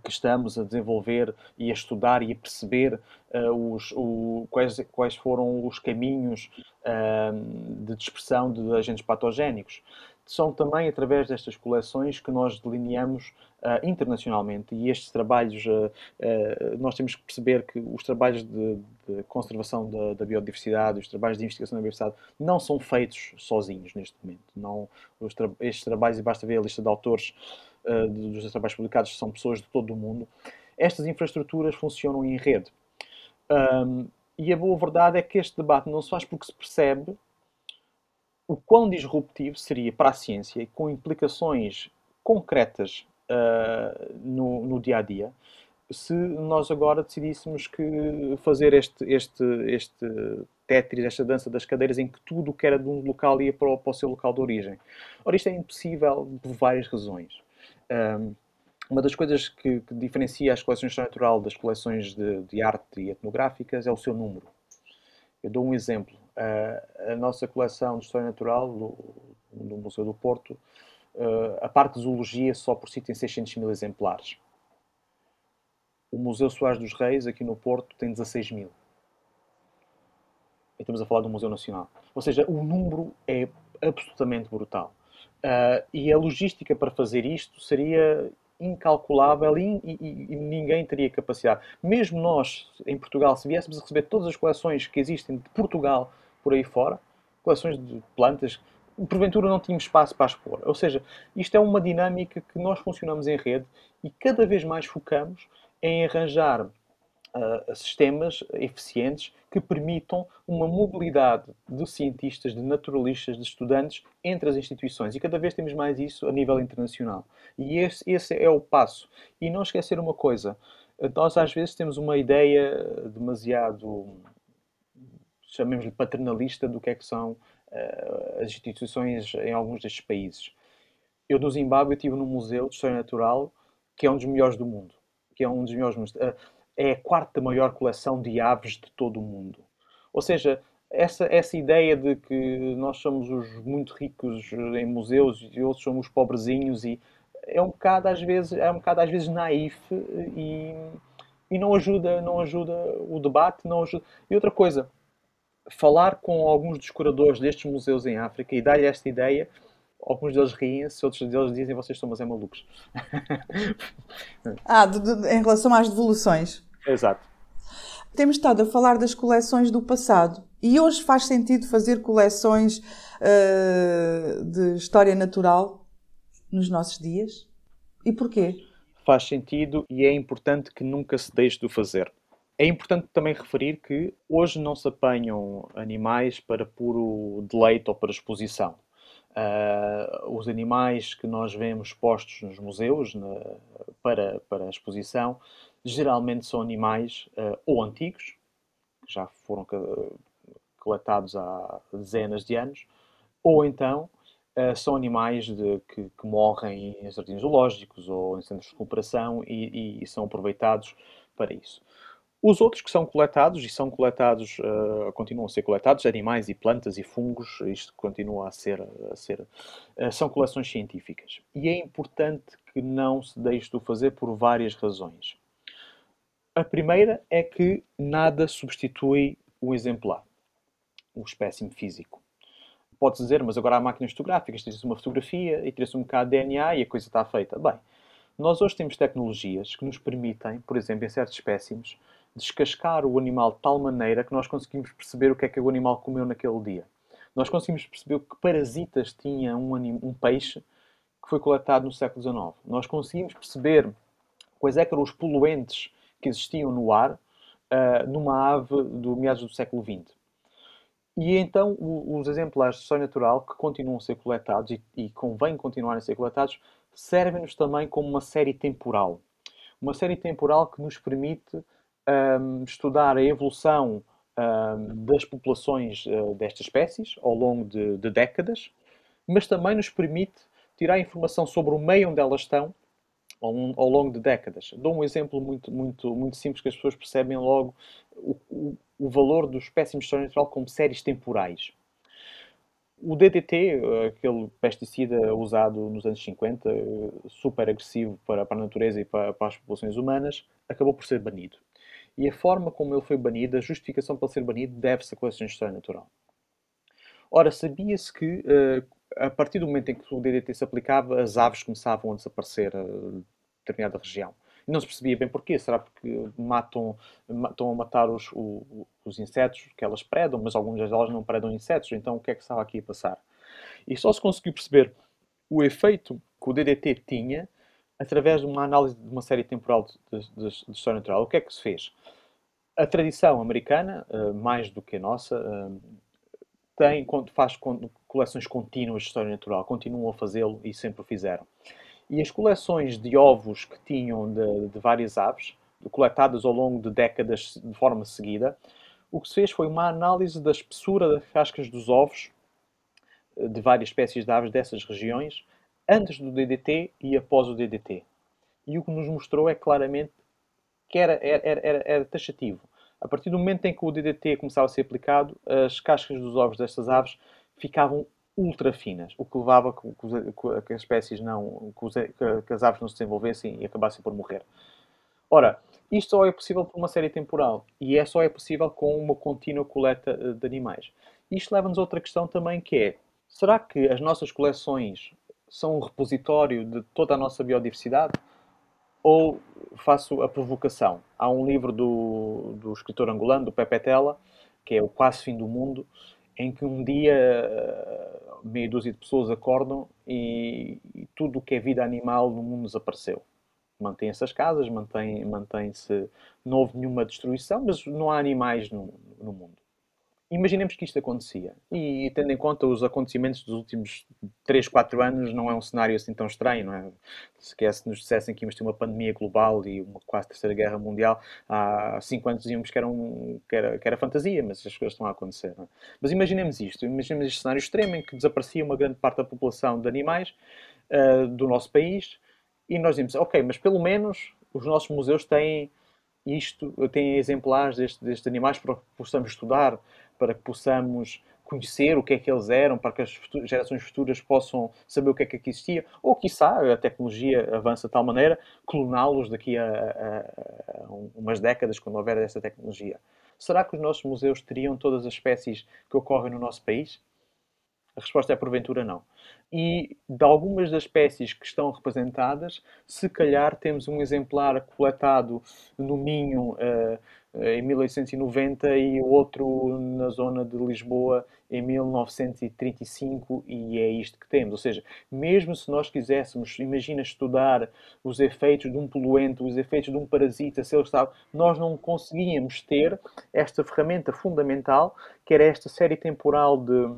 que estamos a desenvolver e a estudar e a perceber uh, os, o, quais, quais foram os caminhos uh, de dispersão de agentes patogénicos são também através destas coleções que nós delineamos uh, internacionalmente e estes trabalhos, uh, nós temos que perceber que os trabalhos de, de conservação da, da, biodiversidade, os trabalhos de investigação da biodiversidade não são feitos sozinhos neste momento. Não, tra estes trabalhos, e basta ver a lista de autores dos trabalhos publicados, são pessoas de todo o mundo. Estas infraestruturas funcionam em rede. Um, e a boa verdade é que este debate não se faz porque se percebe o quão disruptivo seria para a ciência com implicações concretas no, no dia a dia se nós agora decidíssemos que fazer este, este, este Tetris, esta dança das cadeiras, em que tudo que era de um local ia para o, para o seu local de origem. Ora, isto é impossível por várias razões. Um, uma das coisas que, que, diferencia as coleções de história natural das coleções de, de arte e etnográficas é o seu número. Eu dou um exemplo. Uh, a nossa coleção de História Natural do, do Museu do Porto, uh, a parte de zoologia só por si tem 600 mil exemplares. O Museu Soares dos Reis, aqui no Porto, tem 16 mil. E estamos a falar do Museu Nacional. Ou seja, o número é absolutamente brutal. Uh, e a logística para fazer isto seria incalculável e, e, e, ninguém teria capacidade. Mesmo nós, em Portugal, se viéssemos a receber todas as coleções que existem de Portugal por aí fora, coleções de plantas, porventura não tínhamos espaço para expor. Ou seja, isto é uma dinâmica que nós funcionamos em rede e cada vez mais focamos em arranjar uh, sistemas eficientes que permitam uma mobilidade de cientistas, de naturalistas, de estudantes entre as instituições. E cada vez temos mais isso a nível internacional. E esse, esse é o passo. E não esquecer uma coisa: nós às vezes temos uma ideia demasiado, chamemos-lhe paternalista, do que é que são as instituições em alguns destes países. Eu no Zimbábue estive num museu de história natural que é um dos melhores do mundo, que é um dos melhores uh, é a quarta maior coleção de aves de todo o mundo. Ou seja, essa, essa ideia de que nós somos os muito ricos em museus e outros somos os pobrezinhos e é um bocado às vezes é um bocado às vezes naif e, e não ajuda não ajuda o debate não ajuda e outra coisa falar com alguns dos curadores destes museus em África e dar-lhe esta ideia alguns deles riem-se, outros deles dizem vocês estão mas é malucos. ah, de, de, em relação às devoluções. Exato. Temos estado a falar das coleções do passado e hoje faz sentido fazer coleções uh, de história natural nos nossos dias? E porquê? Faz sentido e é importante que nunca se deixe de o fazer. É importante também referir que hoje não se apanham animais para puro deleite ou para exposição. Uh, os animais que nós vemos postos nos museus na, para, para exposição geralmente são animais uh, ou antigos, que já foram coletados há dezenas de anos, ou então uh, são animais de, que, que, morrem em jardins zoológicos ou em centros de recuperação e, e, e são aproveitados para isso. Os outros que são coletados, e são coletados, uh, continuam a ser coletados, animais e plantas e fungos, isto continua a ser, a ser uh, são coleções científicas. E é importante que não se deixe de o fazer por várias razões. A primeira é que nada substitui o exemplar, o espécime físico. Pode-se dizer, mas agora há máquinas fotográficas, tira-se uma fotografia e tira-se um bocado de DNA e a coisa está feita. Bem, nós hoje temos tecnologias que nos permitem, por exemplo, em certos espécimes, descascar o animal de tal maneira que nós conseguimos perceber o que é que o animal comeu naquele dia. Nós conseguimos perceber que parasitas tinha um, um peixe que foi coletado no século XIX. Nós conseguimos perceber quais é eram os poluentes que existiam no ar uh, numa ave do meados do século XX. E então o, os exemplares de história natural que continuam a ser coletados e, e convém continuarem a ser coletados servem-nos também como uma série temporal. Uma série temporal que nos permite um, estudar a evolução um, das populações uh, destas espécies ao longo de, de, décadas, mas também nos permite tirar informação sobre o meio onde elas estão ao, ao longo de décadas. Dou um exemplo muito, muito, muito simples que as pessoas percebem logo o, o, valor dos espécimes de história natural como séries temporais. O DDT, aquele pesticida usado nos anos 50, super agressivo para, para a natureza e para, para as populações humanas, acabou por ser banido. E a forma como ele foi banido, a justificação para ser banido, deve-se a coleções de história natural. Ora, sabia-se que uh, a partir do momento em que o DDT se aplicava, as aves começavam a desaparecer a determinada região. Não se percebia bem porquê. Será porque matam, estão a matar os, os insetos que elas predam, mas algumas delas não predam insetos, então o que é que estava aqui a passar? E só se conseguiu perceber o efeito que o DDT tinha através de uma análise de uma série temporal de, história natural. O que é que se fez? A tradição americana, uh, mais do que a nossa, uh, tem, faz coleções contínuas de história natural, continuam a fazê-lo e sempre o fizeram. E as coleções de ovos que tinham de, de várias aves, coletadas ao longo de décadas de forma seguida, o que se fez foi uma análise da espessura das cascas dos ovos eh, de várias espécies de aves dessas regiões antes do DDT e após o DDT. E o que nos mostrou é claramente que era, era, era, era taxativo. A partir do momento em que o DDT começava a ser aplicado, as cascas dos ovos destas aves ficavam ultra finas, o que levava a que as espécies não, que as aves não se desenvolvessem e acabassem por morrer. Ora, isto só é possível por uma série temporal e é só é possível com uma contínua coleta eh, de animais. Isto leva-nos a outra questão também que é, será que as nossas coleções são um repositório de toda a nossa biodiversidade? Ou faço a provocação? Há um livro do, do escritor angolano, do Pepe Tela, que é O Quase Fim do Mundo, em que um dia meia dúzia de pessoas acordam e, e tudo o que é vida animal no mundo desapareceu. mantêm-se as casas, mantém-se, mantém não houve nenhuma destruição, mas não há animais no, no mundo. Imaginemos que isto acontecia. E tendo em conta os acontecimentos dos últimos 3, 4 anos, não é um cenário assim tão estranho, não é? Se, se nos dissessem que íamos ter uma pandemia global e uma quase terceira guerra mundial, há 5 anos dizíamos que era, que, era, que era fantasia, mas as coisas estão a acontecer. É? Mas imaginemos isto, imaginemos este cenário extremo em que desaparecia uma grande parte da população de animais uh, do nosso país e nós dizemos, ok, mas pelo menos os nossos museus têm isto, têm exemplares destes, destes animais para que possamos estudar, para que possamos conhecer o que é que eles eram, para que as gerações futuras possam saber o que é que aqui existia, ou quiçá a tecnologia avança de tal maneira, cloná-los daqui a, a, a, umas décadas, quando houver essa tecnologia. Será que os nossos museus teriam todas as espécies que ocorrem no nosso país? A resposta é porventura não. E de algumas das espécies que estão representadas, se calhar temos um exemplar coletado no Minho uh, em 1890 e outro na zona de Lisboa em 1935 e é isto que temos. Ou seja, mesmo se nós quiséssemos, imagina estudar os efeitos de um poluente, os efeitos de um parasita, se ele estava, nós não conseguíamos ter esta ferramenta fundamental que era esta série temporal de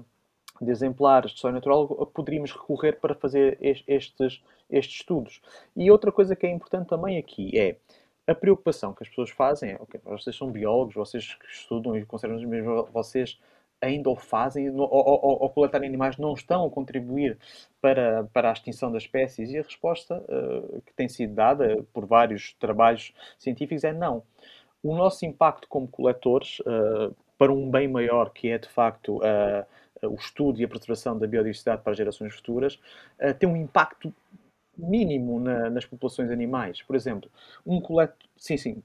de exemplares de história natural, poderíamos recorrer para fazer estes, estes estudos. E outra coisa que é importante também aqui é a preocupação que as pessoas fazem é, ok, vocês são biólogos, vocês estudam e conservam os mesmos, vocês ainda o fazem, ou, ou, ou coletarem animais não estão a contribuir para, para a extinção das espécies? E a resposta uh, que tem sido dada por vários trabalhos científicos é não. O nosso impacto como coletores, uh, para um bem maior, que é de facto uh, o estudo e a preservação da biodiversidade para gerações futuras, uh, tem um impacto mínimo na, nas populações animais. Por exemplo, um coletor, sim, sim,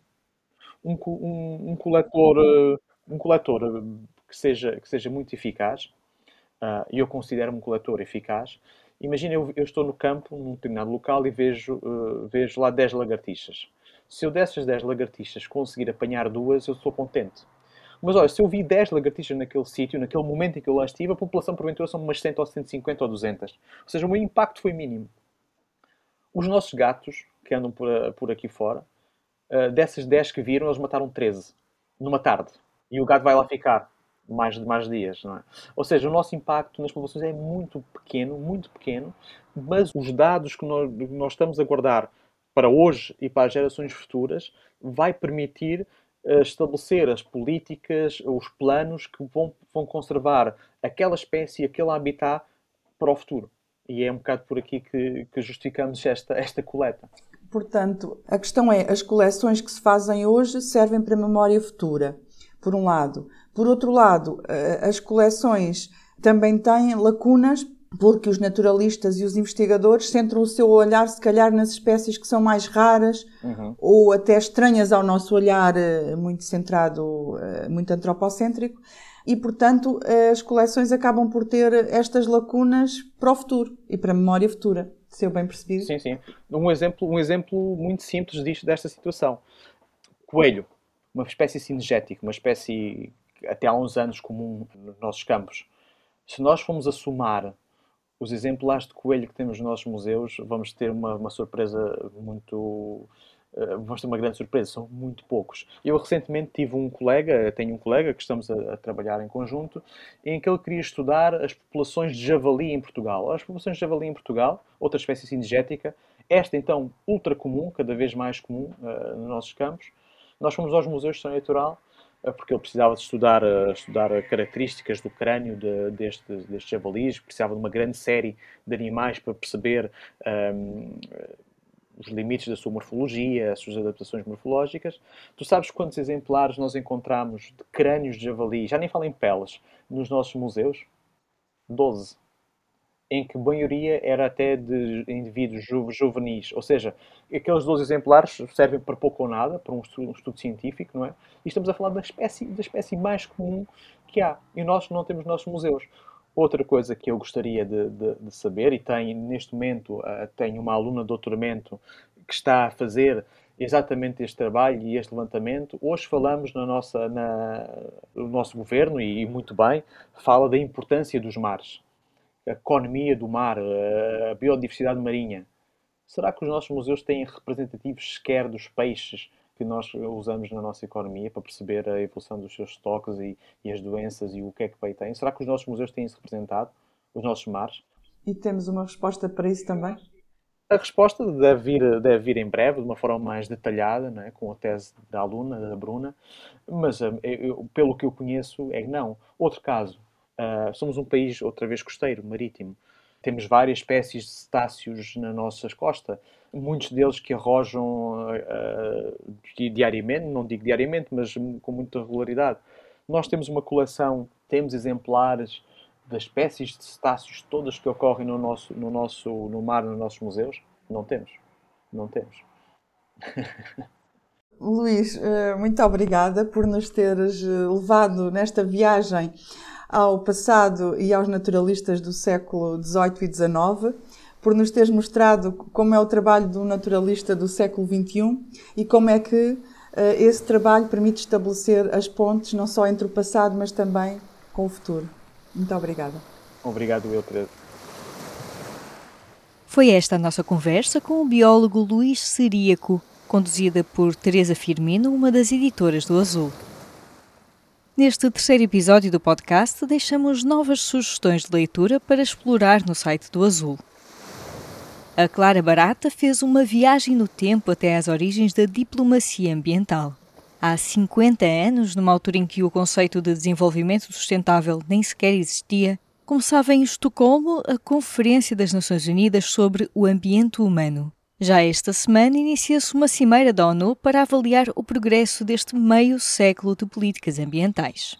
um, um, um coletor, uh, um coletor que seja, que seja muito eficaz, e eu considero-me um coletor eficaz, Imagina, eu, eu, estou no campo, num determinado local, e vejo, uh, vejo lá 10 lagartixas. Se eu dessas 10 lagartixas conseguir apanhar duas, eu sou contente. Mas olha, se eu vi 10 lagartixas naquele sítio, naquele momento em que eu lá estive, a população porventura são umas 100 ou 150 ou 200. Ou seja, o meu impacto foi mínimo. Os nossos gatos, que andam por, por aqui fora, uh, dessas 10 que viram, eles mataram 13 numa tarde. E o gato vai lá ficar mais mais dias, não é? Ou seja, o nosso impacto nas populações é muito pequeno, muito pequeno, mas os dados que nós, nós estamos a guardar para hoje e para as gerações futuras vai permitir estabelecer as políticas, os planos que vão, vão conservar aquela espécie, aquele habitat para o futuro. E é um bocado por aqui que, que justificamos esta, esta coleta. Portanto, a questão é: as coleções que se fazem hoje servem para a memória futura, por um lado. Por outro lado, eh, as coleções também têm lacunas porque os naturalistas e os investigadores centram o seu olhar, se calhar, nas espécies que são mais raras uhum. ou até estranhas ao nosso olhar eh, muito centrado, eh, muito antropocêntrico, e, portanto, as coleções acabam por ter estas lacunas para o futuro e para a memória futura, se eu bem percebi. Sim, sim. Um exemplo, um exemplo muito simples disto, desta situação. Coelho, uma espécie cinegética, uma espécie até há uns anos comum nos nossos campos. Se nós formos a somar os exemplares de coelho que temos nos nossos museus, vamos ter uma, uma surpresa muito. Uh, vamos ter uma grande surpresa, são muito poucos. Eu recentemente tive um colega, tenho um colega que estamos a, a, trabalhar em conjunto, em que ele queria estudar as populações de javali em Portugal. As populações de javali em Portugal, outra espécie cinegética, esta então ultra comum, cada vez mais comum uh, nos nossos campos. Nós fomos aos museus de história natural porque ele precisava de estudar, uh, estudar características do crânio de, deste, destes javalis, precisava de uma grande série de animais para perceber um, os limites da sua morfologia, as suas adaptações morfológicas. Tu sabes quantos exemplares nós encontramos de crânios de javali, já nem falo em peles, nos nossos museus? Doze em que a maioria era até de indivíduos ju juvenis, ou seja, aqueles 12 exemplares servem para pouco ou nada, para um estudo, um estudo, científico, não é? E estamos a falar da espécie, da espécie mais comum que há, e nós não temos nos nossos museus. Outra coisa que eu gostaria de, de, de saber, e tenho neste momento uh, tenho uma aluna de doutoramento que está a fazer exatamente este trabalho e este levantamento. Hoje falamos na nossa, na, no nosso governo, e, e muito bem, fala da importância dos mares a economia do mar, a biodiversidade marinha. Será que os nossos museus têm representativos sequer dos peixes que nós usamos na nossa economia para perceber a evolução dos seus estoques e, e as doenças e o que é que o tem? Será que os nossos museus têm isso representado? Os nossos mares? E temos uma resposta para isso também? A resposta deve vir, deve vir em breve, de uma forma mais detalhada, é? com a tese da aluna, da Bruna, mas eh, eu, pelo que eu conheço é que não. Outro caso, uh, somos um país, outra vez, costeiro, marítimo. Temos várias espécies de cetáceos na nossa costa, muitos deles que arrojam uh, diariamente, não digo diariamente, mas com muita regularidade. Nós temos uma coleção, temos exemplares das espécies de cetáceos todas que ocorrem no nosso, no nosso no mar, nos nossos museus? Não temos. Não temos. Luís, eh, muito obrigada por nos teres eh, levado nesta viagem ao passado e aos naturalistas do século XVIII e XIX, por nos teres mostrado como é o trabalho do naturalista do século XXI e como é que eh, esse trabalho permite estabelecer as pontes não só entre o passado, mas também com o futuro. Muito obrigada. Obrigado, eu, Teresa. Foi esta a nossa conversa com o biólogo Luís Seríaco, conduzida por Teresa Firmino, uma das editoras do Azul. Neste terceiro episódio do podcast, deixamos novas sugestões de leitura para explorar no site do Azul. A Clara Barata fez uma viagem no tempo até às origens da diplomacia ambiental. Há 50 anos, numa altura em que o conceito de desenvolvimento sustentável nem sequer existia, começava em Estocolmo a Conferência das Nações Unidas sobre o Ambiente Humano. Já esta semana inicia-se uma cimeira da ONU para avaliar o progresso deste meio século de políticas ambientais.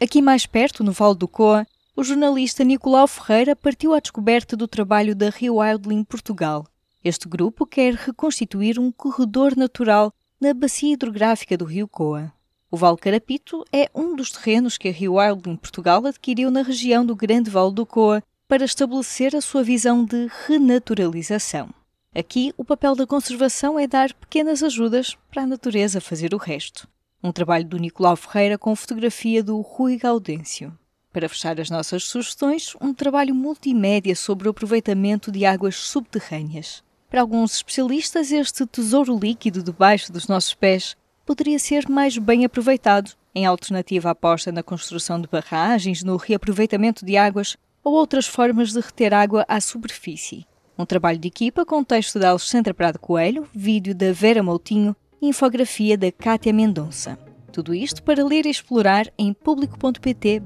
Aqui mais perto, no Vale do Coa, o jornalista Nicolau Ferreira partiu à descoberta do trabalho da Rio Wildling Portugal. Este grupo quer reconstituir um corredor natural na bacia hidrográfica do rio Coa. O Vale Carapito é um dos terrenos que a em Portugal adquiriu na região do Grande Vale do Coa para estabelecer a sua visão de renaturalização. Aqui, o papel da conservação é dar pequenas ajudas para a natureza fazer o resto. Um trabalho do Nicolau Ferreira com fotografia do Rui Gaudêncio. Para fechar as nossas sugestões, um trabalho multimédia sobre o aproveitamento de águas subterrâneas. Para alguns especialistas, este tesouro líquido debaixo dos nossos pés poderia ser mais bem aproveitado, em alternativa à aposta na construção de barragens, no reaproveitamento de águas ou outras formas de reter água à superfície. Um trabalho de equipa com texto da Alexandra Prado Coelho, vídeo da Vera Moutinho e infografia da Cátia Mendonça. Tudo isto para ler e explorar em público.pt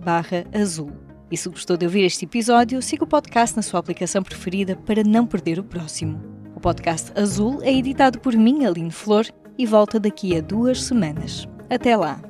azul. E se gostou de ouvir este episódio, siga o podcast na sua aplicação preferida para não perder o próximo. O podcast Azul é editado por mim, Aline Flor, e volta daqui a duas semanas. Até lá!